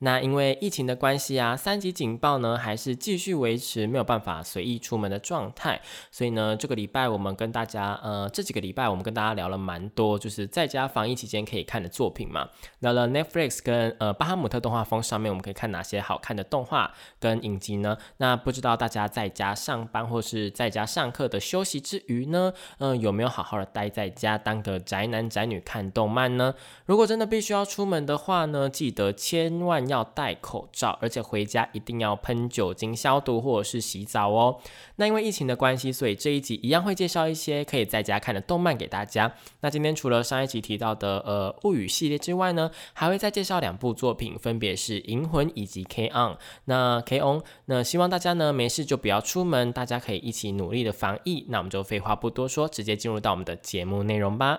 那因为疫情的关系啊，三级警报呢还是继续维持没有办法随意出门的状态，所以呢，这个礼拜我们跟大家，呃，这几个礼拜我们跟大家聊了蛮多，就是在家防疫期间可以看的作品嘛。聊了 Netflix 跟呃巴哈姆特动画风上面我们可以看哪些好看的动画跟影集呢？那不知道大家在家上班或是在家上课的休息之余呢，嗯，有没有好好的待在家当个宅男宅女看动漫呢？如果真的必须要出门的话呢，记得千万。要戴口罩，而且回家一定要喷酒精消毒或者是洗澡哦。那因为疫情的关系，所以这一集一样会介绍一些可以在家看的动漫给大家。那今天除了上一集提到的呃物语系列之外呢，还会再介绍两部作品，分别是银魂以及 K On。那 K On，那希望大家呢没事就不要出门，大家可以一起努力的防疫。那我们就废话不多说，直接进入到我们的节目内容吧。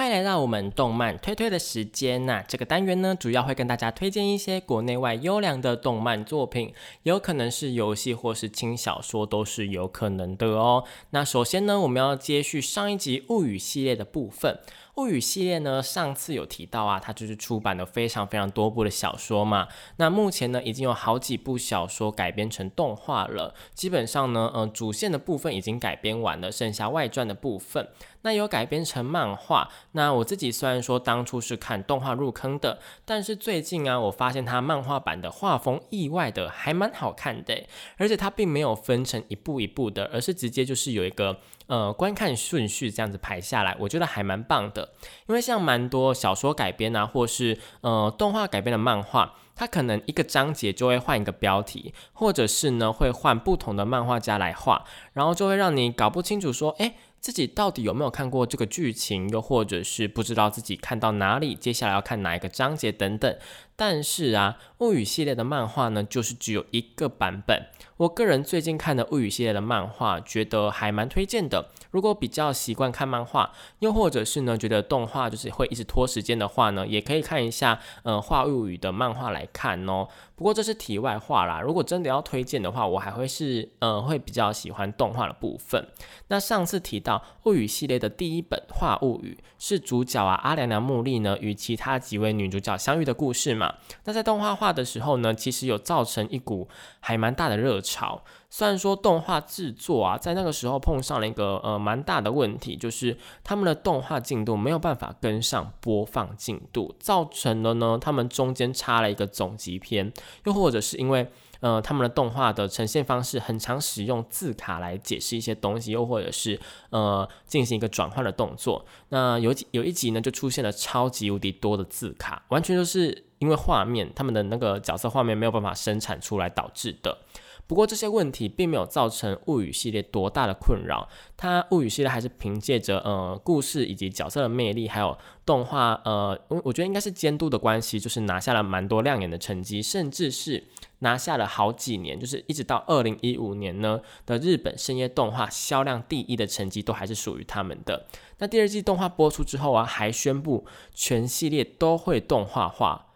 欢迎来到我们动漫推推的时间那这个单元呢，主要会跟大家推荐一些国内外优良的动漫作品，有可能是游戏或是轻小说，都是有可能的哦。那首先呢，我们要接续上一集物语系列的部分。物语系列呢，上次有提到啊，它就是出版了非常非常多部的小说嘛。那目前呢，已经有好几部小说改编成动画了。基本上呢，呃，主线的部分已经改编完了，剩下外传的部分。那有改编成漫画。那我自己虽然说当初是看动画入坑的，但是最近啊，我发现它漫画版的画风意外的还蛮好看的，而且它并没有分成一步一步的，而是直接就是有一个。呃，观看顺序这样子排下来，我觉得还蛮棒的。因为像蛮多小说改编啊，或是呃动画改编的漫画，它可能一个章节就会换一个标题，或者是呢会换不同的漫画家来画，然后就会让你搞不清楚说，哎。自己到底有没有看过这个剧情，又或者是不知道自己看到哪里，接下来要看哪一个章节等等。但是啊，物语系列的漫画呢，就是只有一个版本。我个人最近看的物语系列的漫画，觉得还蛮推荐的。如果比较习惯看漫画，又或者是呢觉得动画就是会一直拖时间的话呢，也可以看一下呃画物语的漫画来看哦。不过这是题外话啦。如果真的要推荐的话，我还会是呃会比较喜欢动画的部分。那上次提到物语系列的第一本《画物语》是主角啊阿良良木莉呢与其他几位女主角相遇的故事嘛？那在动画化的时候呢，其实有造成一股还蛮大的热潮。虽然说动画制作啊，在那个时候碰上了一个呃蛮大的问题，就是他们的动画进度没有办法跟上播放进度，造成了呢他们中间插了一个总集篇，又或者是因为呃他们的动画的呈现方式很常使用字卡来解释一些东西，又或者是呃进行一个转换的动作，那有几有一集呢就出现了超级无敌多的字卡，完全就是因为画面他们的那个角色画面没有办法生产出来导致的。不过这些问题并没有造成物语系列多大的困扰，它物语系列还是凭借着呃故事以及角色的魅力，还有动画呃，我我觉得应该是监督的关系，就是拿下了蛮多亮眼的成绩，甚至是拿下了好几年，就是一直到二零一五年呢的日本深夜动画销量第一的成绩都还是属于他们的。那第二季动画播出之后啊，还宣布全系列都会动画化。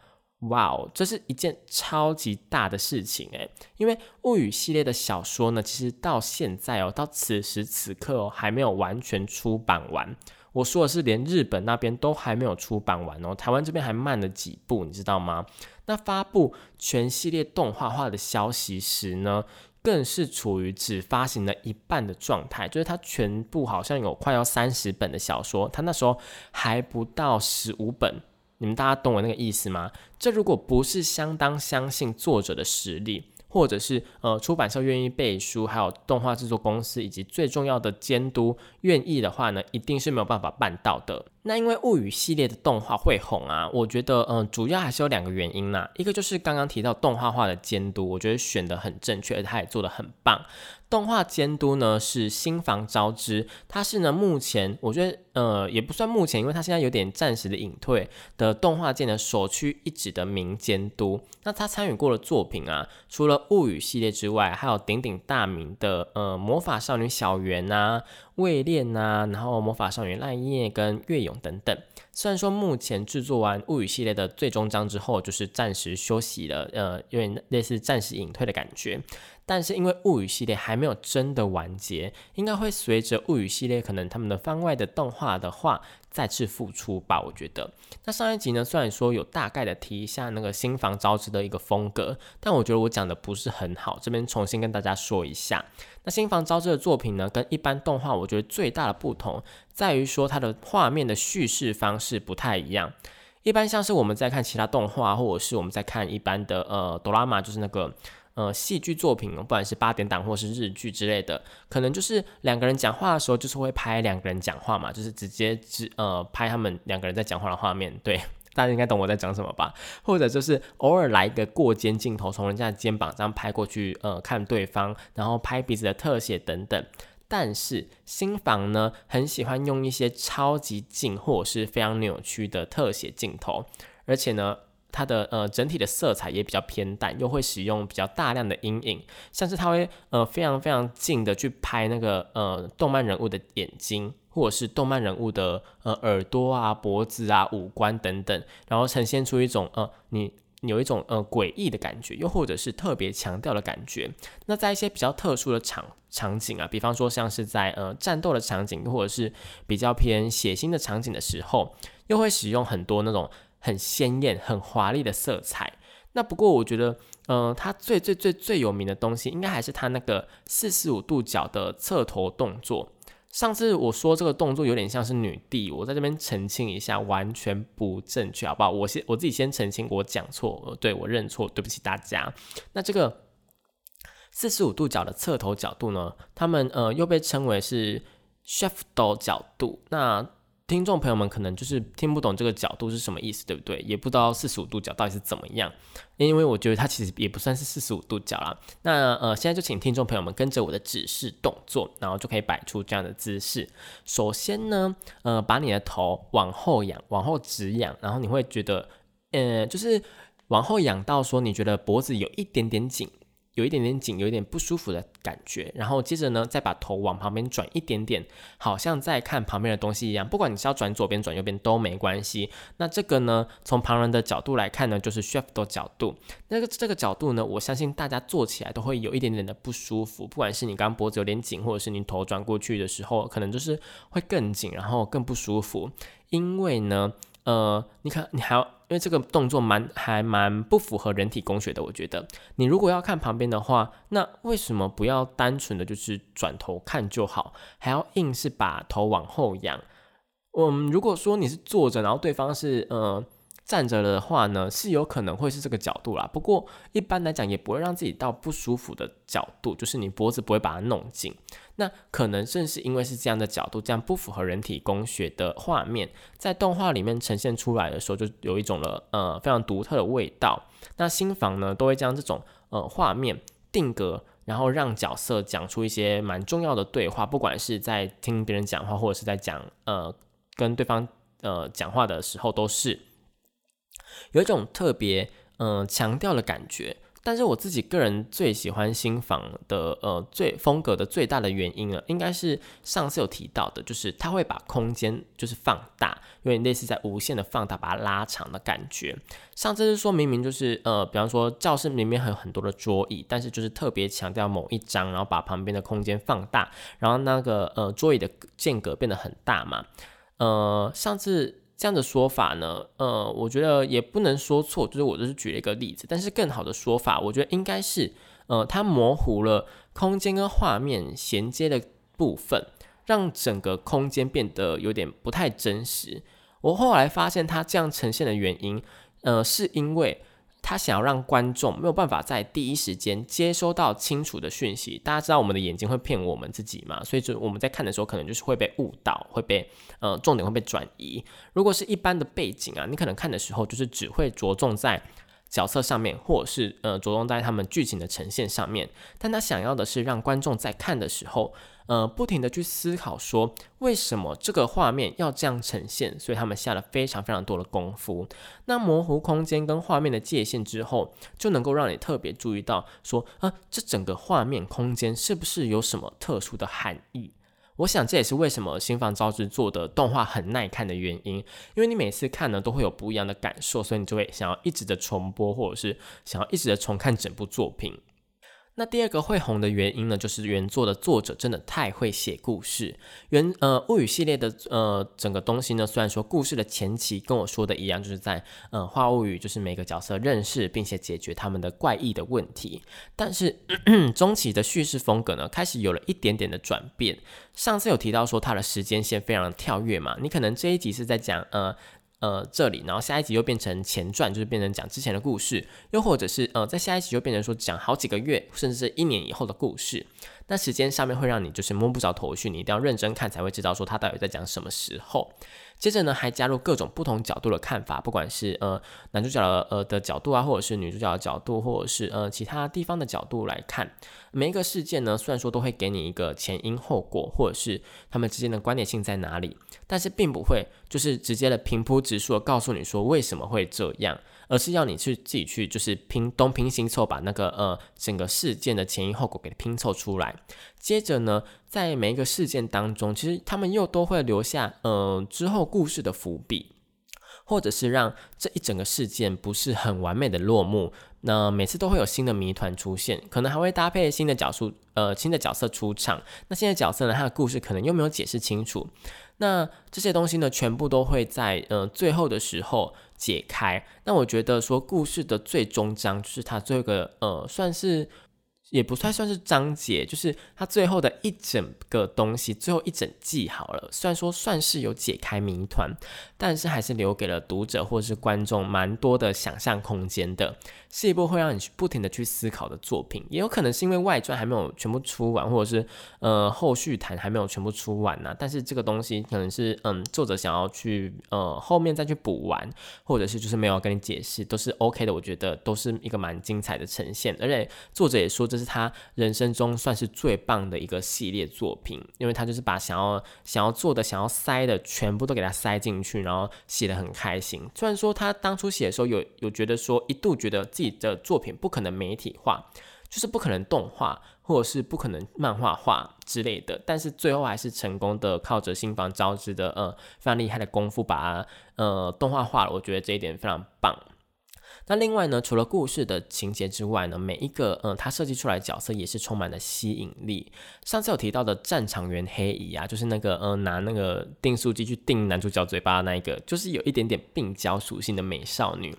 哇哦，这是一件超级大的事情诶，因为物语系列的小说呢，其实到现在哦，到此时此刻哦，还没有完全出版完。我说的是，连日本那边都还没有出版完哦，台湾这边还慢了几步，你知道吗？那发布全系列动画化的消息时呢，更是处于只发行了一半的状态，就是它全部好像有快要三十本的小说，它那时候还不到十五本。你们大家懂我那个意思吗？这如果不是相当相信作者的实力，或者是呃出版社愿意背书，还有动画制作公司以及最重要的监督愿意的话呢，一定是没有办法办到的。那因为物语系列的动画会红啊，我觉得嗯主要还是有两个原因啦，一个就是刚刚提到动画化的监督，我觉得选的很正确，而且他也做的很棒。动画监督呢是新房昭之，他是呢目前我觉得呃也不算目前，因为他现在有点暂时的隐退的动画界的首屈一指的名监督。那他参与过的作品啊，除了物语系列之外，还有鼎鼎大名的呃魔法少女小圆啊、未恋啊，然后魔法少女赖叶跟月勇等等。虽然说目前制作完物语系列的最终章之后，就是暂时休息了，呃，有点类似暂时隐退的感觉。但是因为物语系列还没有真的完结，应该会随着物语系列可能他们的番外的动画的话再次复出吧。我觉得，那上一集呢，虽然说有大概的提一下那个新房招之的一个风格，但我觉得我讲的不是很好，这边重新跟大家说一下。那新房招之的作品呢，跟一般动画我觉得最大的不同在于说它的画面的叙事方式不太一样。一般像是我们在看其他动画，或者是我们在看一般的呃哆啦 A 就是那个。呃，戏剧作品，不管是八点档或是日剧之类的，可能就是两个人讲话的时候，就是会拍两个人讲话嘛，就是直接只呃拍他们两个人在讲话的画面。对，大家应该懂我在讲什么吧？或者就是偶尔来一个过肩镜头，从人家的肩膀这样拍过去，呃，看对方，然后拍鼻子的特写等等。但是新房呢，很喜欢用一些超级近或者是非常扭曲的特写镜头，而且呢。它的呃整体的色彩也比较偏淡，又会使用比较大量的阴影，像是它会呃非常非常近的去拍那个呃动漫人物的眼睛，或者是动漫人物的呃耳朵啊、脖子啊、五官等等，然后呈现出一种呃你有一种呃诡异的感觉，又或者是特别强调的感觉。那在一些比较特殊的场场景啊，比方说像是在呃战斗的场景，或者是比较偏血腥的场景的时候，又会使用很多那种。很鲜艳、很华丽的色彩。那不过，我觉得，嗯，它最最最最有名的东西，应该还是它那个四十五度角的侧头动作。上次我说这个动作有点像是女帝，我在这边澄清一下，完全不正确，好不好？我先我自己先澄清，我讲错，对我认错，对不起大家。那这个四十五度角的侧头角度呢，他们呃又被称为是 shaft 角度。那听众朋友们可能就是听不懂这个角度是什么意思，对不对？也不知道四十五度角到底是怎么样，因为我觉得它其实也不算是四十五度角啦。那呃，现在就请听众朋友们跟着我的指示动作，然后就可以摆出这样的姿势。首先呢，呃，把你的头往后仰，往后直仰，然后你会觉得，呃，就是往后仰到说你觉得脖子有一点点紧。有一点点紧，有一点不舒服的感觉，然后接着呢，再把头往旁边转一点点，好像在看旁边的东西一样。不管你是要转左边、转右边都没关系。那这个呢，从旁人的角度来看呢，就是 shift 的角度。那个这个角度呢，我相信大家做起来都会有一点点的不舒服。不管是你刚脖子有点紧，或者是你头转过去的时候，可能就是会更紧，然后更不舒服。因为呢。呃，你看，你还要，因为这个动作蛮还蛮不符合人体工学的，我觉得。你如果要看旁边的话，那为什么不要单纯的就是转头看就好，还要硬是把头往后仰？嗯，如果说你是坐着，然后对方是呃。站着的话呢，是有可能会是这个角度啦。不过一般来讲，也不会让自己到不舒服的角度，就是你脖子不会把它弄紧。那可能正是因为是这样的角度，这样不符合人体工学的画面，在动画里面呈现出来的时候，就有一种了呃非常独特的味道。那新房呢，都会将这种呃画面定格，然后让角色讲出一些蛮重要的对话，不管是在听别人讲话，或者是在讲呃跟对方呃讲话的时候，都是。有一种特别嗯强调的感觉，但是我自己个人最喜欢新房的呃最风格的最大的原因呢，应该是上次有提到的，就是它会把空间就是放大，有点类似在无限的放大，把它拉长的感觉。上次是说明明就是呃，比方说教室里面还有很多的桌椅，但是就是特别强调某一张，然后把旁边的空间放大，然后那个呃桌椅的间隔变得很大嘛。呃，上次。这样的说法呢，呃，我觉得也不能说错，就是我就是举了一个例子，但是更好的说法，我觉得应该是，呃，它模糊了空间跟画面衔接的部分，让整个空间变得有点不太真实。我后来发现它这样呈现的原因，呃，是因为他想要让观众没有办法在第一时间接收到清楚的讯息。大家知道我们的眼睛会骗我们自己嘛，所以就我们在看的时候，可能就是会被误导，会被呃重点会被转移。如果是一般的背景啊，你可能看的时候就是只会着重在。角色上面，或者是呃着重在他们剧情的呈现上面，但他想要的是让观众在看的时候，呃不停的去思考说为什么这个画面要这样呈现，所以他们下了非常非常多的功夫。那模糊空间跟画面的界限之后，就能够让你特别注意到说啊这整个画面空间是不是有什么特殊的含义。我想这也是为什么新房招之做的动画很耐看的原因，因为你每次看呢都会有不一样的感受，所以你就会想要一直的重播，或者是想要一直的重看整部作品。那第二个会红的原因呢，就是原作的作者真的太会写故事。原呃物语系列的呃整个东西呢，虽然说故事的前期跟我说的一样，就是在呃画物语，就是每个角色认识并且解决他们的怪异的问题，但是 中期的叙事风格呢，开始有了一点点的转变。上次有提到说它的时间线非常跳跃嘛，你可能这一集是在讲呃。呃，这里，然后下一集又变成前传，就是变成讲之前的故事，又或者是呃，在下一集就变成说讲好几个月，甚至是一年以后的故事。那时间上面会让你就是摸不着头绪，你一定要认真看才会知道说他到底在讲什么时候。接着呢，还加入各种不同角度的看法，不管是呃男主角的呃的角度啊，或者是女主角的角度，或者是呃其他地方的角度来看每一个事件呢，虽然说都会给你一个前因后果，或者是他们之间的关联性在哪里，但是并不会就是直接的平铺直述告诉你说为什么会这样。而是要你去自己去，就是拼东拼西凑，把那个呃整个事件的前因后果给拼凑出来。接着呢，在每一个事件当中，其实他们又都会留下呃之后故事的伏笔，或者是让这一整个事件不是很完美的落幕。那每次都会有新的谜团出现，可能还会搭配新的角色呃新的角色出场。那新的角色呢，他的故事可能又没有解释清楚。那这些东西呢，全部都会在呃最后的时候。解开，那我觉得说故事的最终章就是它最后一个呃，算是也不算算是章节，就是它最后的一整个东西，最后一整季好了。虽然说算是有解开谜团，但是还是留给了读者或者是观众蛮多的想象空间的。是一部会让你去不停的去思考的作品，也有可能是因为外传还没有全部出完，或者是呃后续谈还没有全部出完呢。但是这个东西可能是嗯作者想要去呃后面再去补完，或者是就是没有跟你解释，都是 OK 的。我觉得都是一个蛮精彩的呈现，而且作者也说这是他人生中算是最棒的一个系列作品，因为他就是把想要想要做的、想要塞的全部都给他塞进去，然后写的很开心。虽然说他当初写的时候有有觉得说一度觉得自己。的作品不可能媒体化，就是不可能动画，或者是不可能漫画化之类的。但是最后还是成功的靠着新房招之的呃非常厉害的功夫把它呃动画化了。我觉得这一点非常棒。那另外呢，除了故事的情节之外呢，每一个呃他设计出来角色也是充满了吸引力。上次有提到的战场员黑姨啊，就是那个嗯拿那个订书机去订男主角嘴巴的那一个，就是有一点点病娇属性的美少女。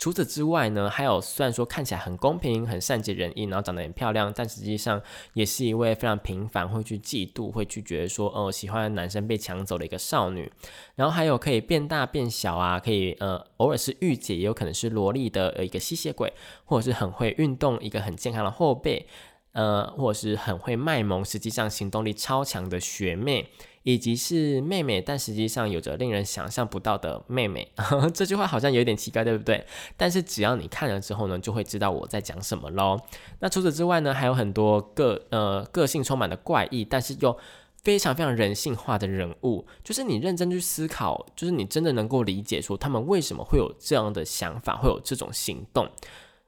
除此之外呢，还有虽然说看起来很公平、很善解人意，然后长得很漂亮，但实际上也是一位非常平凡，会去嫉妒、会去觉得说，哦，喜欢男生被抢走的一个少女。然后还有可以变大变小啊，可以呃偶尔是御姐，也有可能是萝莉的一个吸血鬼，或者是很会运动、一个很健康的后辈，呃，或者是很会卖萌，实际上行动力超强的学妹。以及是妹妹，但实际上有着令人想象不到的妹妹。这句话好像有点奇怪，对不对？但是只要你看了之后呢，就会知道我在讲什么喽。那除此之外呢，还有很多个呃个性充满了怪异，但是又非常非常人性化的人物。就是你认真去思考，就是你真的能够理解说他们为什么会有这样的想法，会有这种行动。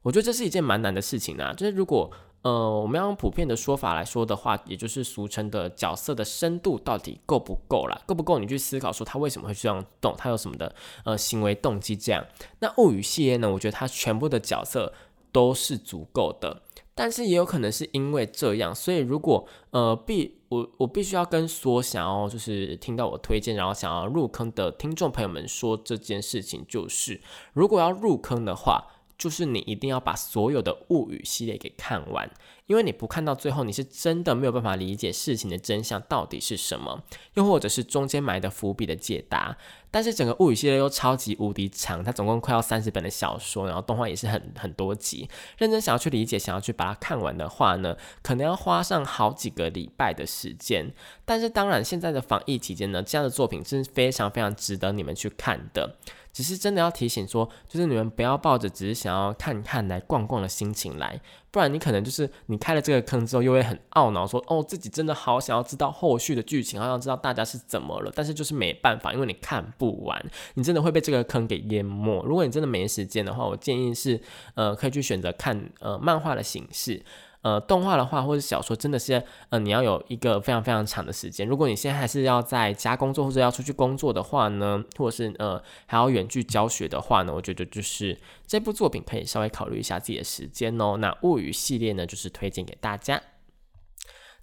我觉得这是一件蛮难的事情啊。就是如果呃，我们要用普遍的说法来说的话，也就是俗称的角色的深度到底够不够啦？够不够？你去思考说他为什么会这样动，他有什么的呃行为动机？这样，那物语系列呢？我觉得它全部的角色都是足够的，但是也有可能是因为这样，所以如果呃必我我必须要跟所想要就是听到我推荐，然后想要入坑的听众朋友们说这件事情，就是如果要入坑的话。就是你一定要把所有的物语系列给看完，因为你不看到最后，你是真的没有办法理解事情的真相到底是什么，又或者是中间埋的伏笔的解答。但是整个物语系列又超级无敌长，它总共快要三十本的小说，然后动画也是很很多集。认真想要去理解，想要去把它看完的话呢，可能要花上好几个礼拜的时间。但是当然，现在的防疫期间呢，这样的作品真是非常非常值得你们去看的。只是真的要提醒说，就是你们不要抱着只是想要看看来逛逛的心情来，不然你可能就是你开了这个坑之后，又会很懊恼说，哦，自己真的好想要知道后续的剧情，好想知道大家是怎么了，但是就是没办法，因为你看不完，你真的会被这个坑给淹没。如果你真的没时间的话，我建议是，呃，可以去选择看呃漫画的形式。呃，动画的话或者小说，真的是，呃，你要有一个非常非常长的时间。如果你现在还是要在家工作或者要出去工作的话呢，或者是呃还要远距教学的话呢，我觉得就是这部作品可以稍微考虑一下自己的时间哦。那物语系列呢，就是推荐给大家。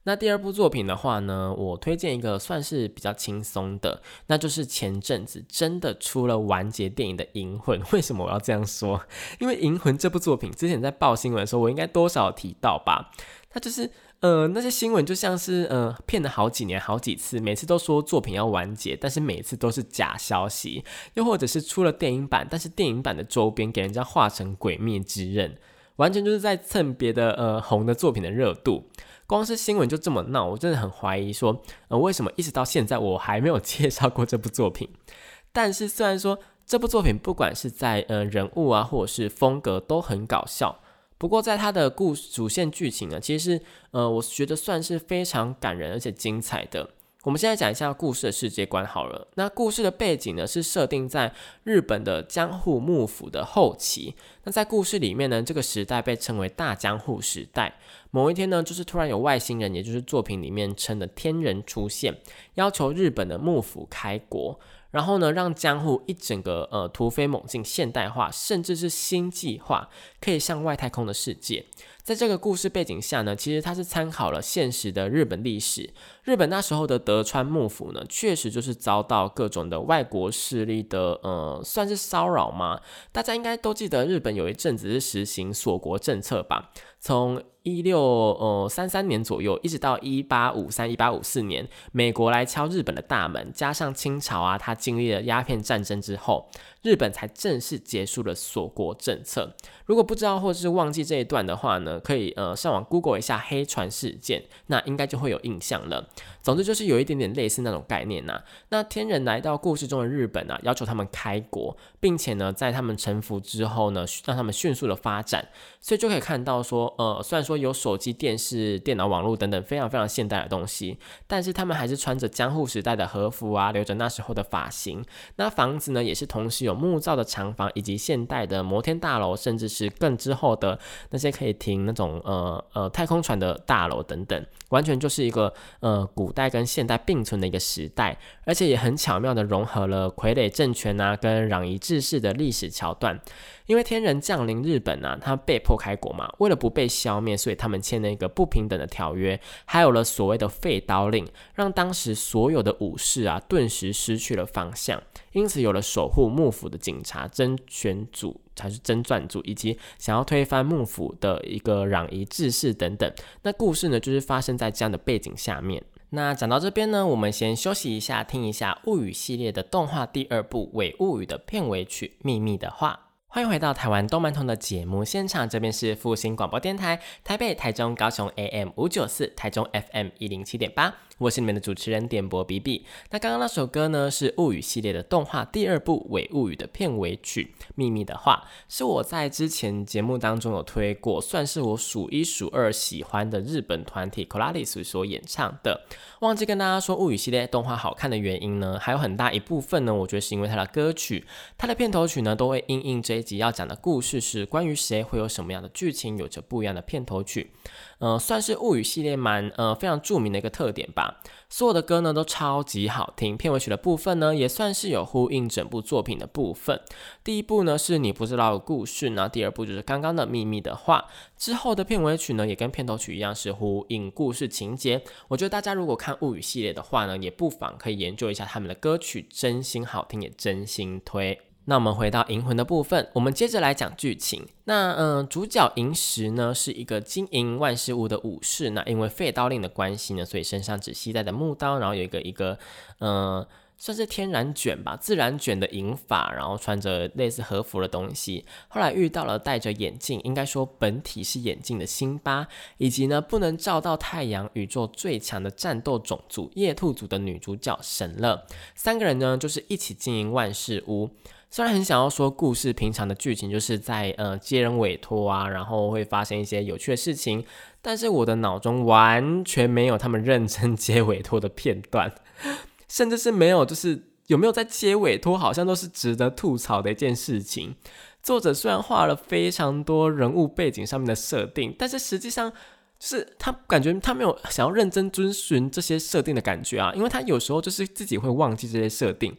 那第二部作品的话呢，我推荐一个算是比较轻松的，那就是前阵子真的出了完结电影的《银魂》。为什么我要这样说？因为《银魂》这部作品之前在报新闻的时候，我应该多少提到吧？它就是呃那些新闻就像是呃骗了好几年好几次，每次都说作品要完结，但是每次都是假消息，又或者是出了电影版，但是电影版的周边给人家画成《鬼灭之刃》，完全就是在蹭别的呃红的作品的热度。光是新闻就这么闹，我真的很怀疑说，呃，为什么一直到现在我还没有介绍过这部作品？但是虽然说这部作品不管是在呃人物啊，或者是风格都很搞笑，不过在它的故主线剧情呢，其实是呃，我觉得算是非常感人而且精彩的。我们现在讲一下故事的世界观好了。那故事的背景呢，是设定在日本的江户幕府的后期。那在故事里面呢，这个时代被称为大江户时代。某一天呢，就是突然有外星人，也就是作品里面称的天人出现，要求日本的幕府开国，然后呢，让江户一整个呃突飞猛进、现代化，甚至是星际化，可以向外太空的世界。在这个故事背景下呢，其实它是参考了现实的日本历史。日本那时候的德川幕府呢，确实就是遭到各种的外国势力的呃，算是骚扰吗？大家应该都记得，日本有一阵子是实行锁国政策吧？从一六呃三三年左右，一直到一八五三一八五四年，美国来敲日本的大门，加上清朝啊，他经历了鸦片战争之后，日本才正式结束了锁国政策。如果不知道或是忘记这一段的话呢，可以呃上网 Google 一下黑船事件，那应该就会有印象了。总之就是有一点点类似那种概念呐。那天人来到故事中的日本啊，要求他们开国，并且呢，在他们臣服之后呢，让他们迅速的发展。所以就可以看到说，呃，虽然说有手机、电视、电脑、网络等等非常非常现代的东西，但是他们还是穿着江户时代的和服啊，留着那时候的发型。那房子呢，也是同时有木造的长房，以及现代的摩天大楼，甚至是更之后的那些可以停那种呃呃太空船的大楼等等，完全就是一个呃古代跟现代并存的一个时代，而且也很巧妙的融合了傀儡政权啊跟攘夷志士的历史桥段。因为天人降临日本啊，他被迫开国嘛，为了不被消灭，所以他们签了一个不平等的条约，还有了所谓的废刀令，让当时所有的武士啊顿时失去了方向，因此有了守护幕府的警察真选组才是真传主，以及想要推翻幕府的一个攘夷志士等等。那故事呢，就是发生在这样的背景下面。那讲到这边呢，我们先休息一下，听一下物语系列的动画第二部《伪物语》的片尾曲《秘密的话》。欢迎回到台湾动漫通的节目现场，这边是复兴广播电台，台北、台中、高雄 AM 五九四，台中 FM 一零七点八。我是你们的主持人点播 B B。那刚刚那首歌呢，是物语系列的动画第二部《伪物语》的片尾曲《秘密的话》，是我在之前节目当中有推过，算是我数一数二喜欢的日本团体 Colaris 所演唱的。忘记跟大家说，物语系列动画好看的原因呢，还有很大一部分呢，我觉得是因为它的歌曲，它的片头曲呢，都会因应这一集要讲的故事是关于谁，会有什么样的剧情，有着不一样的片头曲。呃，算是物语系列蛮呃非常著名的一个特点吧。所有的歌呢都超级好听，片尾曲的部分呢也算是有呼应整部作品的部分。第一部呢是你不知道的故事，那第二部就是刚刚的秘密的话。之后的片尾曲呢也跟片头曲一样是呼应故事情节。我觉得大家如果看物语系列的话呢，也不妨可以研究一下他们的歌曲，真心好听，也真心推。那我们回到银魂的部分，我们接着来讲剧情。那嗯，主角银石呢是一个经营万事屋的武士，那因为废刀令的关系呢，所以身上只携带的木刀，然后有一个一个嗯。算是天然卷吧，自然卷的银发，然后穿着类似和服的东西。后来遇到了戴着眼镜，应该说本体是眼镜的辛巴，以及呢不能照到太阳，宇宙最强的战斗种族夜兔族的女主角神乐。三个人呢就是一起经营万事屋。虽然很想要说故事平常的剧情就是在呃接人委托啊，然后会发生一些有趣的事情，但是我的脑中完全没有他们认真接委托的片段。甚至是没有，就是有没有在接委托，好像都是值得吐槽的一件事情。作者虽然画了非常多人物背景上面的设定，但是实际上就是他感觉他没有想要认真遵循这些设定的感觉啊，因为他有时候就是自己会忘记这些设定。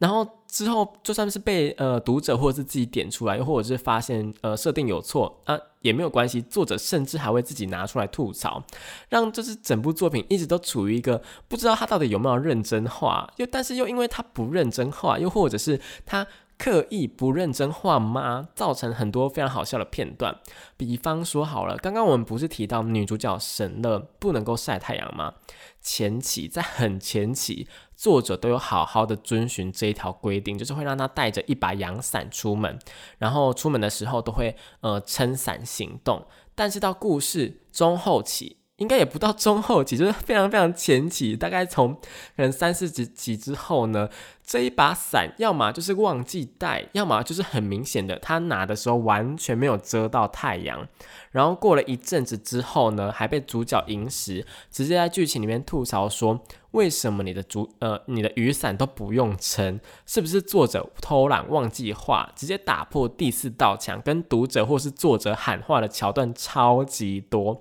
然后之后就算是被呃读者或者是自己点出来，又或者是发现呃设定有错啊也没有关系，作者甚至还会自己拿出来吐槽，让就是整部作品一直都处于一个不知道他到底有没有认真画，又但是又因为他不认真画，又或者是他。刻意不认真画吗？造成很多非常好笑的片段。比方说，好了，刚刚我们不是提到女主角神乐不能够晒太阳吗？前期在很前期，作者都有好好的遵循这一条规定，就是会让她带着一把阳伞出门，然后出门的时候都会呃撑伞行动。但是到故事中后期。应该也不到中后期，就是非常非常前期，大概从可能三四集集之后呢，这一把伞要么就是忘记带，要么就是很明显的，他拿的时候完全没有遮到太阳。然后过了一阵子之后呢，还被主角银石直接在剧情里面吐槽说。为什么你的主呃你的雨伞都不用撑？是不是作者偷懒忘记画，直接打破第四道墙，跟读者或是作者喊话的桥段超级多？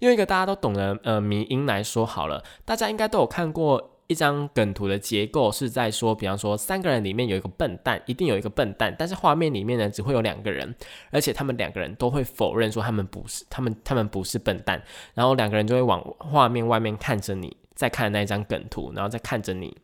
用一个大家都懂的呃迷音来说好了，大家应该都有看过一张梗图的结构，是在说，比方说三个人里面有一个笨蛋，一定有一个笨蛋，但是画面里面呢只会有两个人，而且他们两个人都会否认说他们不是，他们他们不是笨蛋，然后两个人就会往画面外面看着你。在看那一张梗图，然后再看着你，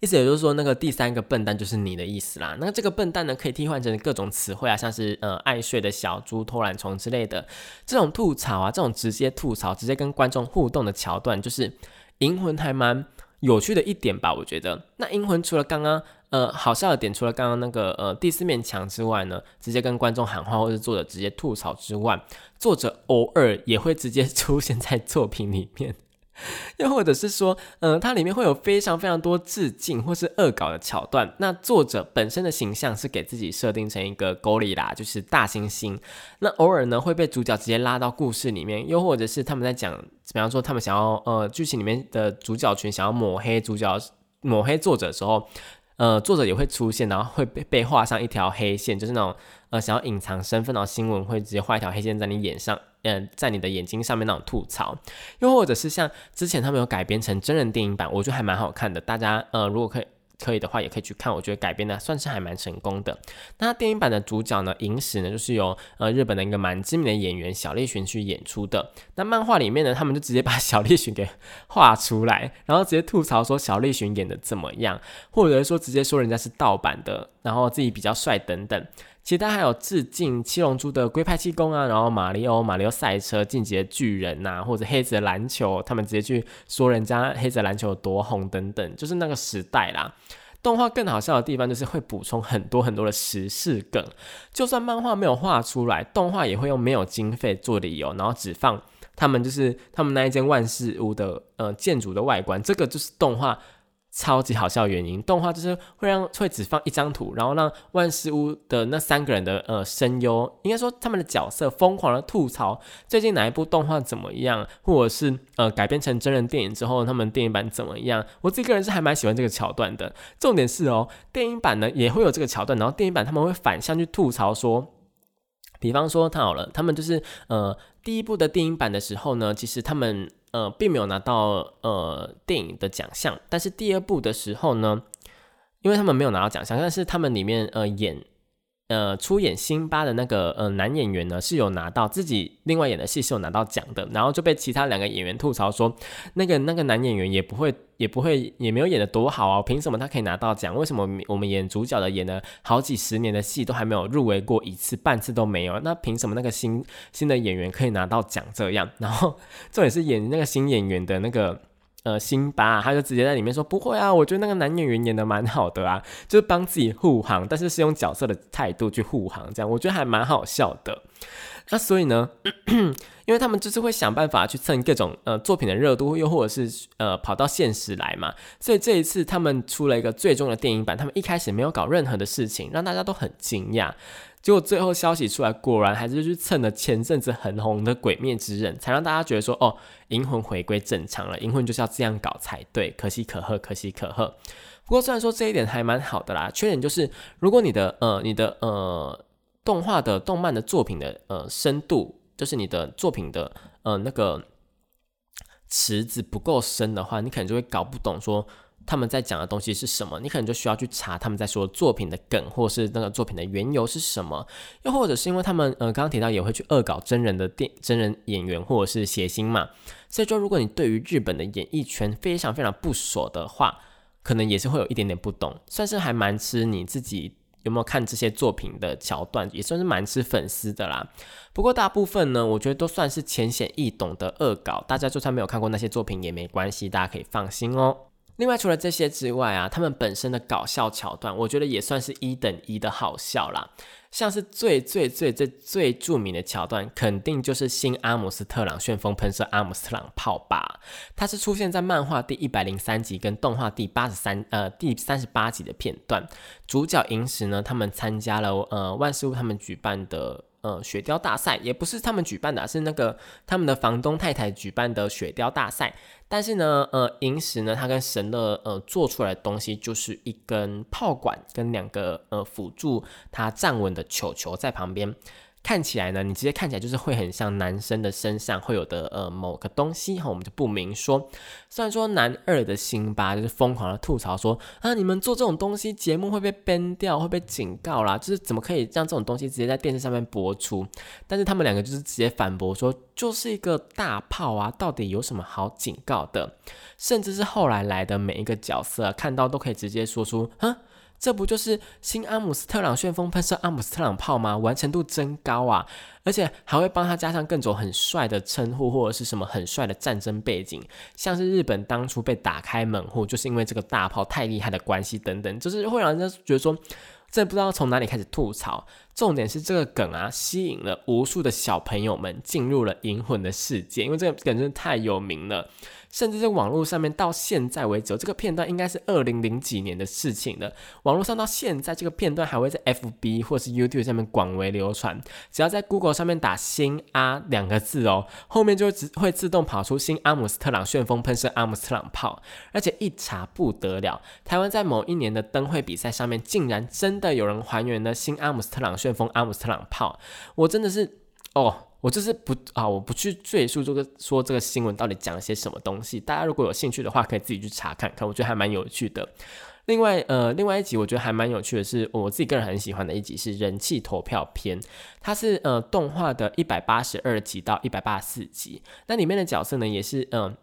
意思也就是说，那个第三个笨蛋就是你的意思啦。那这个笨蛋呢，可以替换成各种词汇啊，像是呃爱睡的小猪、偷懒虫之类的。这种吐槽啊，这种直接吐槽、直接跟观众互动的桥段，就是《银魂》还蛮有趣的一点吧？我觉得。那《银魂》除了刚刚呃好笑的点，除了刚刚那个呃第四面墙之外呢，直接跟观众喊话或者作者直接吐槽之外，作者偶尔也会直接出现在作品里面。又或者是说，嗯，它里面会有非常非常多致敬或是恶搞的桥段。那作者本身的形象是给自己设定成一个狗里啦，就是大猩猩。那偶尔呢会被主角直接拉到故事里面，又或者是他们在讲，比方说他们想要呃剧情里面的主角群想要抹黑主角、抹黑作者的时候。呃，作者也会出现，然后会被被画上一条黑线，就是那种呃想要隐藏身份，然后新闻会直接画一条黑线在你眼上，嗯，在你的眼睛上面那种吐槽，又或者是像之前他们有改编成真人电影版，我觉得还蛮好看的，大家呃如果可以。可以的话，也可以去看。我觉得改编的算是还蛮成功的。那电影版的主角呢，银石呢，就是由呃日本的一个蛮知名的演员小栗旬去演出的。那漫画里面呢，他们就直接把小栗旬给画出来，然后直接吐槽说小栗旬演的怎么样，或者说直接说人家是盗版的，然后自己比较帅等等。其他还有致敬七龙珠的龟派气功啊，然后马里奥马里奥赛车、进阶巨人呐，或者黑子的篮球，他们直接去说人家黑子篮球有多红等等，就是那个时代啦。动画更好笑的地方就是会补充很多很多的时事梗，就算漫画没有画出来，动画也会用没有经费做理由，然后只放他们就是他们那一间万事屋的呃建筑的外观，这个就是动画。超级好笑的原因，动画就是会让会只放一张图，然后让万事屋的那三个人的呃声优，应该说他们的角色疯狂的吐槽最近哪一部动画怎么样，或者是呃改编成真人电影之后他们电影版怎么样。我自己个人是还蛮喜欢这个桥段的。重点是哦，电影版呢也会有这个桥段，然后电影版他们会反向去吐槽说，比方说他好了，他们就是呃第一部的电影版的时候呢，其实他们。呃，并没有拿到呃电影的奖项，但是第二部的时候呢，因为他们没有拿到奖项，但是他们里面呃演呃，出演辛巴的那个呃男演员呢，是有拿到自己另外演的戏是有拿到奖的，然后就被其他两个演员吐槽说，那个那个男演员也不会也不会也没有演的多好啊，凭什么他可以拿到奖？为什么我们演主角的演了好几十年的戏都还没有入围过一次，半次都没有？那凭什么那个新新的演员可以拿到奖？这样，然后重点是演那个新演员的那个。呃，辛巴他就直接在里面说不会啊，我觉得那个男演员演的蛮好的啊，就是帮自己护航，但是是用角色的态度去护航，这样我觉得还蛮好笑的。那所以呢，因为他们就是会想办法去蹭各种呃作品的热度，又或者是呃跑到现实来嘛，所以这一次他们出了一个最终的电影版，他们一开始没有搞任何的事情，让大家都很惊讶。结果最后消息出来，果然还是去蹭了前阵子很红的《鬼灭之刃》，才让大家觉得说，哦，银魂回归正常了，银魂就是要这样搞才对，可喜可贺，可喜可贺。不过虽然说这一点还蛮好的啦，缺点就是如果你的呃你的呃动画的动漫的作品的呃深度，就是你的作品的呃那个池子不够深的话，你可能就会搞不懂说。他们在讲的东西是什么？你可能就需要去查他们在说作品的梗，或是那个作品的缘由是什么？又或者是因为他们呃刚刚提到也会去恶搞真人的电真人演员或者是谐星嘛，所以说如果你对于日本的演艺圈非常非常不熟的话，可能也是会有一点点不懂，算是还蛮吃你自己有没有看这些作品的桥段，也算是蛮吃粉丝的啦。不过大部分呢，我觉得都算是浅显易懂的恶搞，大家就算没有看过那些作品也没关系，大家可以放心哦。另外，除了这些之外啊，他们本身的搞笑桥段，我觉得也算是一等一的好笑啦。像是最最最最最著名的桥段，肯定就是新阿姆斯特朗旋风喷射阿姆斯特朗炮吧。它是出现在漫画第一百零三集跟动画第八十三呃第三十八集的片段。主角萤石呢，他们参加了呃万事屋他们举办的。呃，雪雕大赛也不是他们举办的，是那个他们的房东太太举办的雪雕大赛。但是呢，呃，银石呢，他跟神乐呃做出来的东西就是一根炮管跟两个呃辅助他站稳的球球在旁边。看起来呢，你直接看起来就是会很像男生的身上会有的呃某个东西哈，我们就不明说。虽然说男二的辛巴就是疯狂的吐槽说啊，你们做这种东西节目会被编掉，会被警告啦，就是怎么可以让这种东西直接在电视上面播出？但是他们两个就是直接反驳说，就是一个大炮啊，到底有什么好警告的？甚至是后来来的每一个角色看到都可以直接说出，哼。这不就是新阿姆斯特朗旋风喷射阿姆斯特朗炮吗？完成度真高啊！而且还会帮他加上各种很帅的称呼，或者是什么很帅的战争背景，像是日本当初被打开门户，就是因为这个大炮太厉害的关系等等，就是会让人家觉得说，这不知道从哪里开始吐槽。重点是这个梗啊，吸引了无数的小朋友们进入了银魂的世界，因为这个梗真的太有名了。甚至在网络上面，到现在为止，这个片段应该是二零零几年的事情了。网络上到现在，这个片段还会在 FB 或是 YouTube 上面广为流传。只要在 Google 上面打“新阿”两个字哦，后面就只会自动跑出新阿姆斯特朗旋风喷射阿姆斯特朗炮，而且一查不得了，台湾在某一年的灯会比赛上面，竟然真的有人还原了新阿姆斯特朗旋风阿姆斯特朗炮，我真的是哦。我就是不啊，我不去赘述这个说这个新闻到底讲了些什么东西。大家如果有兴趣的话，可以自己去查看看，我觉得还蛮有趣的。另外，呃，另外一集我觉得还蛮有趣的是，我自己个人很喜欢的一集是人气投票篇，它是呃动画的一百八十二集到一百八十四集。那里面的角色呢，也是嗯，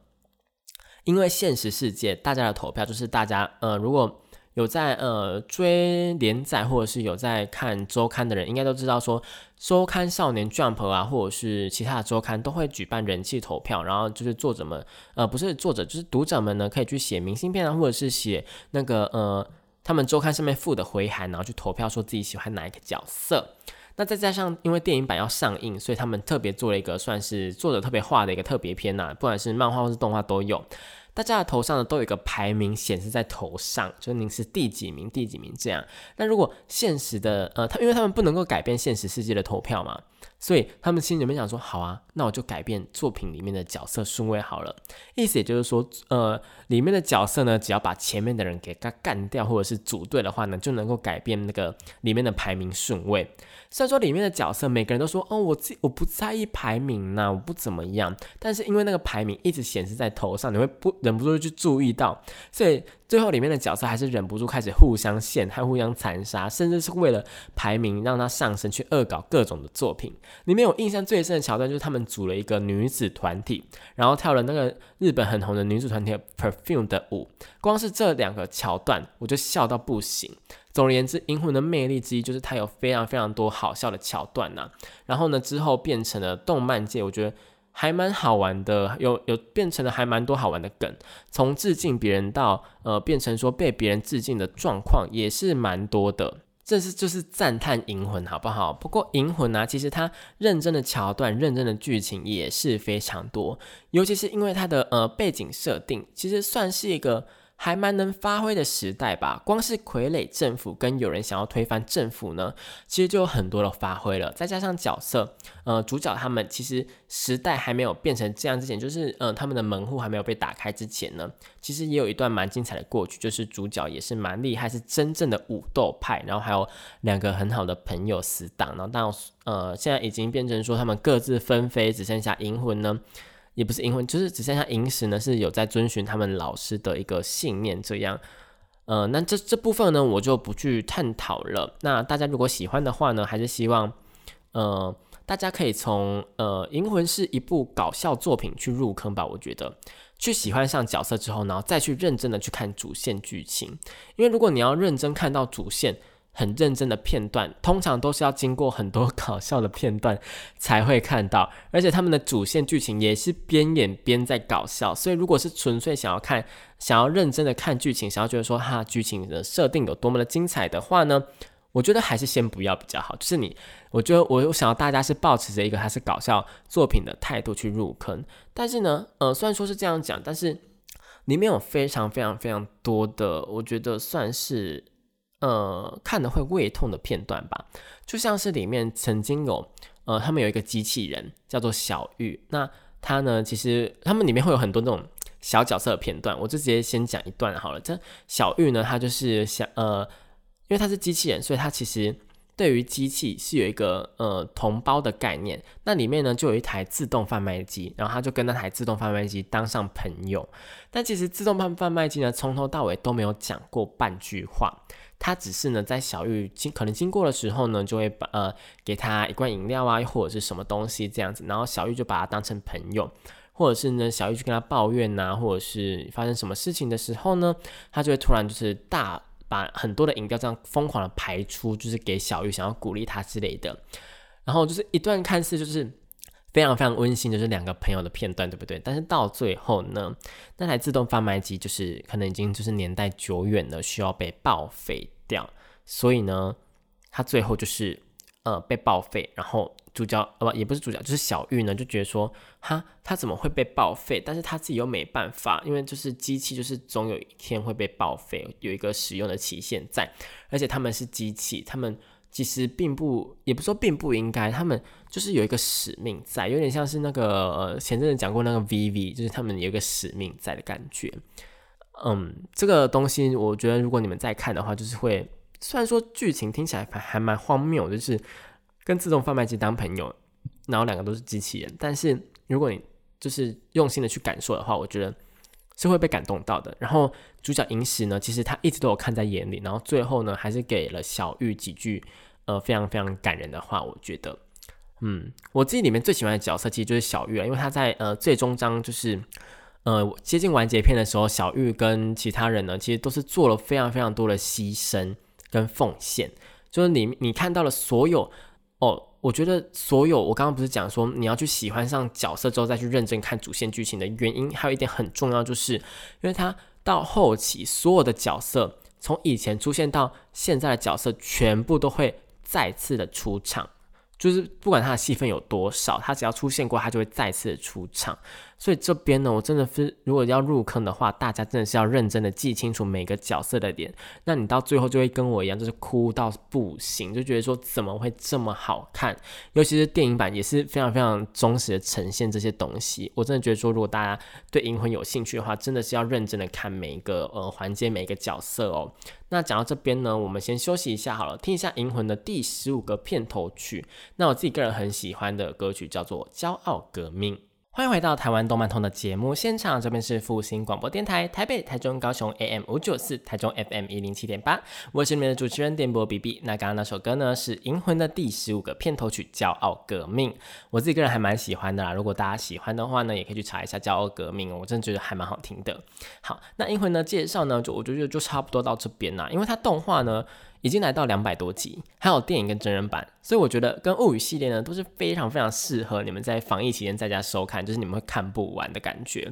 因为现实世界大家的投票就是大家呃如果。有在呃追连载或者是有在看周刊的人，应该都知道说，周刊少年 Jump 啊，或者是其他的周刊都会举办人气投票，然后就是作者们，呃，不是作者，就是读者们呢，可以去写明信片啊，或者是写那个呃他们周刊上面附的回函，然后去投票说自己喜欢哪一个角色。那再加上因为电影版要上映，所以他们特别做了一个算是作者特别画的一个特别篇呐，不管是漫画或是动画都有。大家的头上呢都有一个排名显示在头上，就是您是第几名、第几名这样。那如果现实的呃，他因为他们不能够改变现实世界的投票嘛，所以他们心里面想说，好啊，那我就改变作品里面的角色顺位好了。意思也就是说，呃，里面的角色呢，只要把前面的人给他干掉，或者是组队的话呢，就能够改变那个里面的排名顺位。虽然说里面的角色每个人都说，哦，我自我不在意排名呐，我不怎么样，但是因为那个排名一直显示在头上，你会不。忍不住去注意到，所以最后里面的角色还是忍不住开始互相陷害、互相残杀，甚至是为了排名让他上升去恶搞各种的作品。里面有印象最深的桥段就是他们组了一个女子团体，然后跳了那个日本很红的女子团体 Perfume 的舞，光是这两个桥段我就笑到不行。总而言之，《银魂》的魅力之一就是它有非常非常多好笑的桥段呐。然后呢，之后变成了动漫界，我觉得还蛮好玩的，有有变成了还蛮多好玩的梗。从致敬别人到呃变成说被别人致敬的状况，也是蛮多的。这是就是赞叹《银魂》好不好？不过《银魂》呢，其实它认真的桥段、认真的剧情也是非常多，尤其是因为它的呃背景设定，其实算是一个。还蛮能发挥的时代吧，光是傀儡政府跟有人想要推翻政府呢，其实就有很多的发挥了。再加上角色，呃，主角他们其实时代还没有变成这样之前，就是呃他们的门户还没有被打开之前呢，其实也有一段蛮精彩的过去，就是主角也是蛮厉害，是真正的武斗派，然后还有两个很好的朋友死党，然后到呃现在已经变成说他们各自纷飞，只剩下银魂呢。也不是银魂，就是只剩下银石呢，是有在遵循他们老师的一个信念这样。呃，那这这部分呢，我就不去探讨了。那大家如果喜欢的话呢，还是希望呃大家可以从呃银魂是一部搞笑作品去入坑吧。我觉得去喜欢上角色之后，然后再去认真的去看主线剧情，因为如果你要认真看到主线。很认真的片段，通常都是要经过很多搞笑的片段才会看到，而且他们的主线剧情也是边演边在搞笑，所以如果是纯粹想要看、想要认真的看剧情，想要觉得说哈剧情的设定有多么的精彩的话呢，我觉得还是先不要比较好。就是你，我觉得我想要大家是保持着一个它是搞笑作品的态度去入坑，但是呢，呃，虽然说是这样讲，但是里面有非常非常非常多的，我觉得算是。呃，看的会胃痛的片段吧，就像是里面曾经有，呃，他们有一个机器人叫做小玉，那他呢，其实他们里面会有很多那种小角色的片段，我就直接先讲一段好了。这小玉呢，他就是想，呃，因为他是机器人，所以他其实对于机器是有一个呃同胞的概念。那里面呢，就有一台自动贩卖机，然后他就跟那台自动贩卖机当上朋友。但其实自动贩贩卖机呢，从头到尾都没有讲过半句话。他只是呢，在小玉经可能经过的时候呢，就会把呃给他一罐饮料啊，或者是什么东西这样子，然后小玉就把他当成朋友，或者是呢，小玉去跟他抱怨呐，或者是发生什么事情的时候呢，他就会突然就是大把很多的饮料这样疯狂的排出，就是给小玉想要鼓励他之类的，然后就是一段看似就是。非常非常温馨，就是两个朋友的片段，对不对？但是到最后呢，那台自动贩卖机就是可能已经就是年代久远了，需要被报废掉。所以呢，他最后就是呃被报废，然后主角呃不也不是主角，就是小玉呢就觉得说，哈，他怎么会被报废？但是他自己又没办法，因为就是机器就是总有一天会被报废，有一个使用的期限在，而且他们是机器，他们。其实并不，也不说并不应该，他们就是有一个使命在，有点像是那个呃前阵子讲过那个 VV，就是他们有一个使命在的感觉。嗯，这个东西我觉得如果你们再看的话，就是会虽然说剧情听起来还还蛮荒谬，就是跟自动贩卖机当朋友，然后两个都是机器人，但是如果你就是用心的去感受的话，我觉得。是会被感动到的。然后主角银石呢，其实他一直都有看在眼里。然后最后呢，还是给了小玉几句呃非常非常感人的话。我觉得，嗯，我自己里面最喜欢的角色其实就是小玉了，因为他在呃最终章就是呃接近完结篇的时候，小玉跟其他人呢，其实都是做了非常非常多的牺牲跟奉献。就是你你看到了所有哦。我觉得所有我刚刚不是讲说你要去喜欢上角色之后再去认真看主线剧情的原因，还有一点很重要，就是因为他到后期所有的角色从以前出现到现在的角色全部都会再次的出场。就是不管他的戏份有多少，他只要出现过，他就会再次的出场。所以这边呢，我真的是如果要入坑的话，大家真的是要认真的记清楚每个角色的脸。那你到最后就会跟我一样，就是哭到不行，就觉得说怎么会这么好看？尤其是电影版也是非常非常忠实的呈现这些东西。我真的觉得说，如果大家对银魂有兴趣的话，真的是要认真的看每一个呃环节，每一个角色哦。那讲到这边呢，我们先休息一下好了，听一下《银魂》的第十五个片头曲。那我自己个人很喜欢的歌曲叫做《骄傲革命》。欢迎回到台湾动漫通的节目现场，这边是复兴广播电台台北、台中、高雄 AM 五九四，台中 FM 一零七点八，我是你们的主持人电波 B B。那刚刚那首歌呢是《银魂》的第十五个片头曲《骄傲革命》，我自己个人还蛮喜欢的啦。如果大家喜欢的话呢，也可以去查一下《骄傲革命》，我真的觉得还蛮好听的。好，那《银魂》呢介绍呢，就我觉得就差不多到这边啦，因为它动画呢。已经来到两百多集，还有电影跟真人版，所以我觉得跟物语系列呢都是非常非常适合你们在防疫期间在家收看，就是你们会看不完的感觉。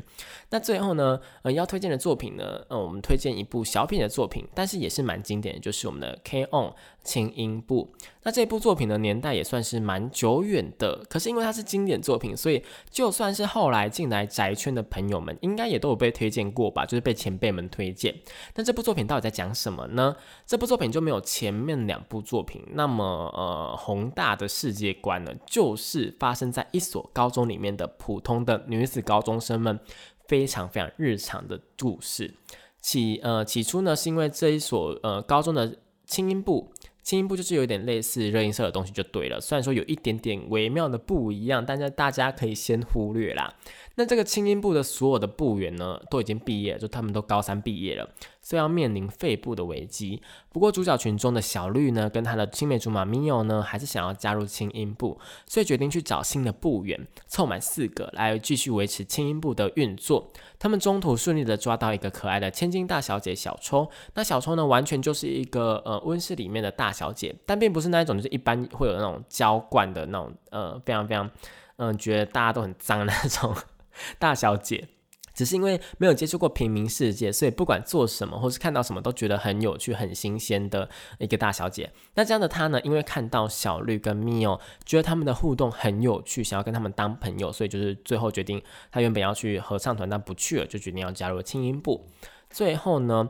那最后呢，呃，要推荐的作品呢，呃，我们推荐一部小品的作品，但是也是蛮经典的，就是我们的《K On 轻音部》。那这部作品的年代也算是蛮久远的，可是因为它是经典作品，所以就算是后来进来宅圈的朋友们，应该也都有被推荐过吧，就是被前辈们推荐。但这部作品到底在讲什么呢？这部作品就没有前面两部作品那么呃宏大的世界观了，就是发生在一所高中里面的普通的女子高中生们。非常非常日常的故事，起呃起初呢，是因为这一所呃高中的轻音部，轻音部就是有点类似热音色的东西就对了，虽然说有一点点微妙的不一样，但是大家可以先忽略啦。那这个轻音部的所有的部员呢，都已经毕业，就他们都高三毕业了。所以要面临肺部的危机，不过主角群中的小绿呢，跟他的青梅竹马咪友呢，还是想要加入轻音部，所以决定去找新的部员，凑满四个来继续维持轻音部的运作。他们中途顺利的抓到一个可爱的千金大小姐小抽，那小抽呢，完全就是一个呃温室里面的大小姐，但并不是那一种，就是一般会有那种娇惯的那种呃非常非常嗯觉得大家都很脏那种 大小姐。只是因为没有接触过平民世界，所以不管做什么或是看到什么都觉得很有趣、很新鲜的一个大小姐。那这样的她呢，因为看到小绿跟咪欧，觉得他们的互动很有趣，想要跟他们当朋友，所以就是最后决定，她原本要去合唱团，但不去了，就决定要加入轻音部。最后呢。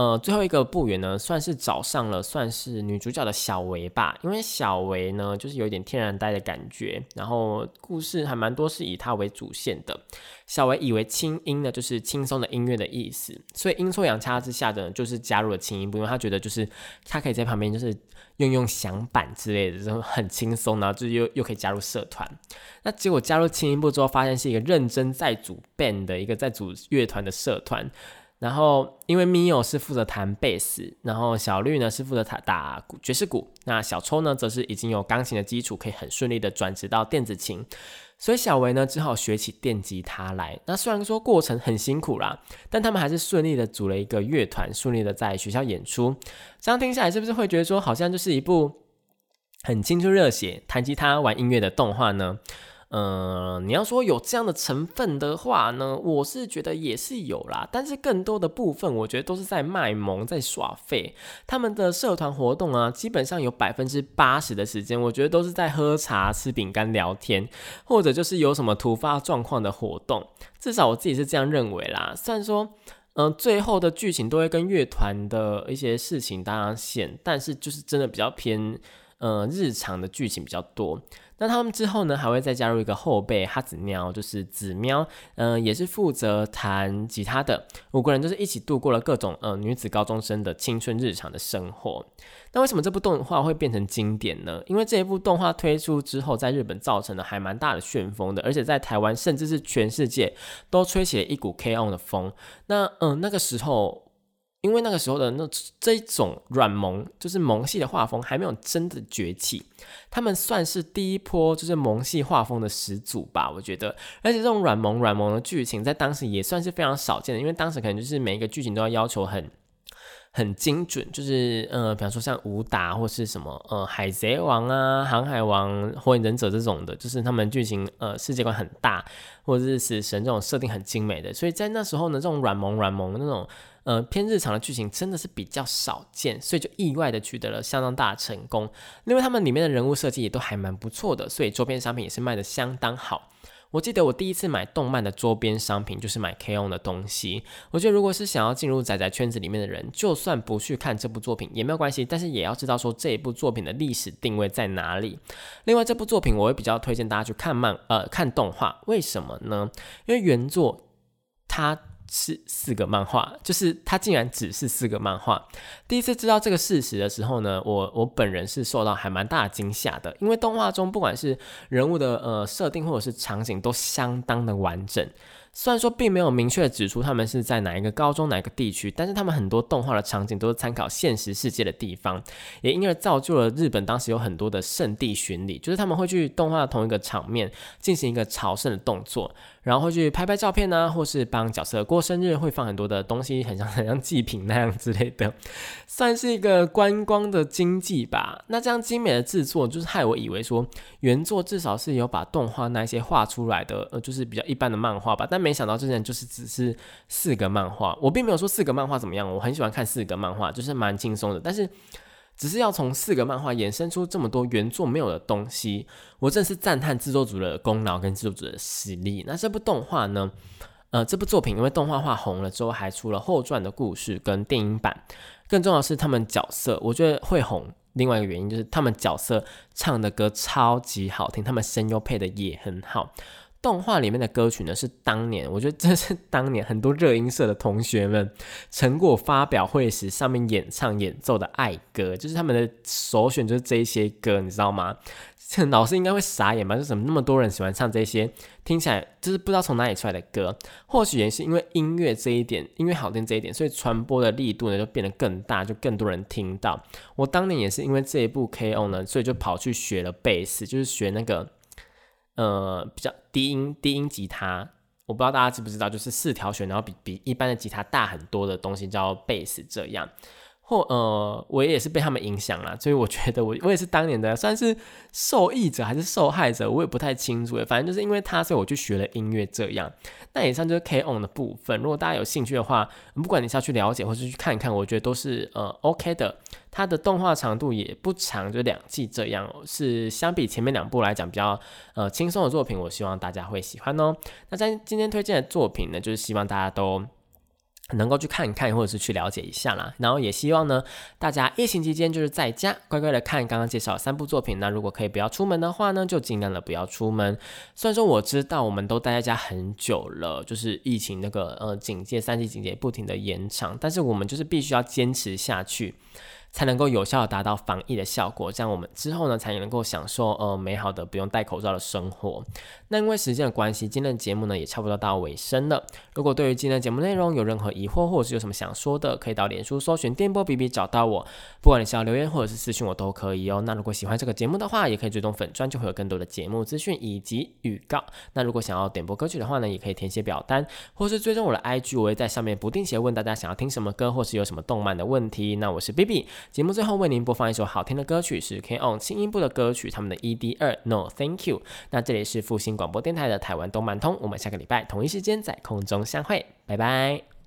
呃，最后一个部员呢，算是找上了，算是女主角的小维吧。因为小维呢，就是有点天然呆的感觉，然后故事还蛮多是以她为主线的。小维以为轻音呢，就是轻松的音乐的意思，所以阴错阳差之下的，就是加入了轻音部，因为他觉得就是他可以在旁边就是用用响板之类的，这种很轻松，然后就又又可以加入社团。那结果加入轻音部之后，发现是一个认真在组 band 的一个在组乐团的社团。然后，因为咪欧是负责弹贝斯，然后小绿呢是负责打打爵士鼓，那小抽呢则是已经有钢琴的基础，可以很顺利的转职到电子琴，所以小维呢只好学起电吉他来。那虽然说过程很辛苦啦，但他们还是顺利的组了一个乐团，顺利的在学校演出。这样听下来，是不是会觉得说好像就是一部很青春热血、弹吉他玩音乐的动画呢？呃，你要说有这样的成分的话呢，我是觉得也是有啦，但是更多的部分，我觉得都是在卖萌，在耍废。他们的社团活动啊，基本上有百分之八十的时间，我觉得都是在喝茶、吃饼干、聊天，或者就是有什么突发状况的活动。至少我自己是这样认为啦。虽然说，嗯，最后的剧情都会跟乐团的一些事情搭上线，但是就是真的比较偏，呃，日常的剧情比较多。那他们之后呢，还会再加入一个后辈哈子喵，就是子喵，嗯，也是负责弹吉他的。五个人就是一起度过了各种呃女子高中生的青春日常的生活。那为什么这部动画会变成经典呢？因为这一部动画推出之后，在日本造成了还蛮大的旋风的，而且在台湾甚至是全世界都吹起了一股 K on 的风。那嗯，那个时候。因为那个时候的那这种软萌，就是萌系的画风还没有真的崛起，他们算是第一波就是萌系画风的始祖吧，我觉得。而且这种软萌软萌的剧情在当时也算是非常少见的，因为当时可能就是每一个剧情都要要求很很精准，就是呃，比方说像武打或是什么呃海贼王啊、航海王、火影忍者这种的，就是他们剧情呃世界观很大，或者是死神这种设定很精美的，所以在那时候呢，这种软萌软萌的那种。呃，偏日常的剧情真的是比较少见，所以就意外的取得了相当大的成功。另外，他们里面的人物设计也都还蛮不错的，所以周边商品也是卖的相当好。我记得我第一次买动漫的周边商品就是买 K-On 的东西。我觉得如果是想要进入仔仔圈子里面的人，就算不去看这部作品也没有关系，但是也要知道说这一部作品的历史定位在哪里。另外，这部作品我会比较推荐大家去看漫呃看动画，为什么呢？因为原作它。是四个漫画，就是它竟然只是四个漫画。第一次知道这个事实的时候呢，我我本人是受到还蛮大的惊吓的，因为动画中不管是人物的呃设定或者是场景都相当的完整。虽然说并没有明确指出他们是在哪一个高中、哪一个地区，但是他们很多动画的场景都是参考现实世界的地方，也因而造就了日本当时有很多的圣地巡礼，就是他们会去动画同一个场面进行一个朝圣的动作。然后会去拍拍照片呢，或是帮角色过生日，会放很多的东西，很像很像祭品那样之类的，算是一个观光的经济吧。那这样精美的制作，就是害我以为说原作至少是有把动画那些画出来的，呃，就是比较一般的漫画吧。但没想到这件就是只是四个漫画。我并没有说四个漫画怎么样，我很喜欢看四个漫画，就是蛮轻松的。但是。只是要从四个漫画衍生出这么多原作没有的东西，我真是赞叹制作组的功劳跟制作组的实力。那这部动画呢？呃，这部作品因为动画化红了之后，还出了后传的故事跟电影版。更重要的是，他们角色，我觉得会红。另外一个原因就是他们角色唱的歌超级好听，他们声优配的也很好。动画里面的歌曲呢，是当年我觉得这是当年很多热音社的同学们成果发表会时上面演唱演奏的爱歌，就是他们的首选就是这些歌，你知道吗？老师应该会傻眼吧？就怎么那么多人喜欢唱这些？听起来就是不知道从哪里出来的歌。或许也是因为音乐这一点，音乐好听这一点，所以传播的力度呢就变得更大，就更多人听到。我当年也是因为这一部 K.O. 呢，所以就跑去学了贝斯，就是学那个。呃，比较低音低音吉他，我不知道大家知不知道，就是四条弦，然后比比一般的吉他大很多的东西叫贝斯，这样。或呃，我也是被他们影响了，所以我觉得我我也是当年的算是受益者还是受害者，我也不太清楚。反正就是因为他，所以我去学了音乐。这样，那以上就是 K on 的部分。如果大家有兴趣的话，不管你是要去了解或是去看一看，我觉得都是呃 OK 的。它的动画长度也不长，就两季这样，是相比前面两部来讲比较呃轻松的作品。我希望大家会喜欢哦。那在今天推荐的作品呢，就是希望大家都。能够去看一看，或者是去了解一下啦。然后也希望呢，大家疫情期间就是在家乖乖的看刚刚介绍三部作品。那如果可以不要出门的话呢，就尽量的不要出门。虽然说我知道我们都待在家很久了，就是疫情那个呃警戒三级警戒不停的延长，但是我们就是必须要坚持下去。才能够有效的达到防疫的效果，这样我们之后呢才能够享受呃美好的不用戴口罩的生活。那因为时间的关系，今天的节目呢也差不多到尾声了。如果对于今天的节目内容有任何疑惑，或者是有什么想说的，可以到脸书搜寻电波 B B 找到我。不管你是要留言或者是私讯我都可以哦。那如果喜欢这个节目的话，也可以追踪粉专，就会有更多的节目资讯以及预告。那如果想要点播歌曲的话呢，也可以填写表单，或是追踪我的 I G，我会在上面不定期问大家想要听什么歌，或是有什么动漫的问题。那我是 B B。节目最后为您播放一首好听的歌曲，是 K On 轻音部的歌曲，他们的 ED 二 No Thank You。那这里是复兴广播电台的台湾动漫通，我们下个礼拜同一时间在空中相会，拜拜。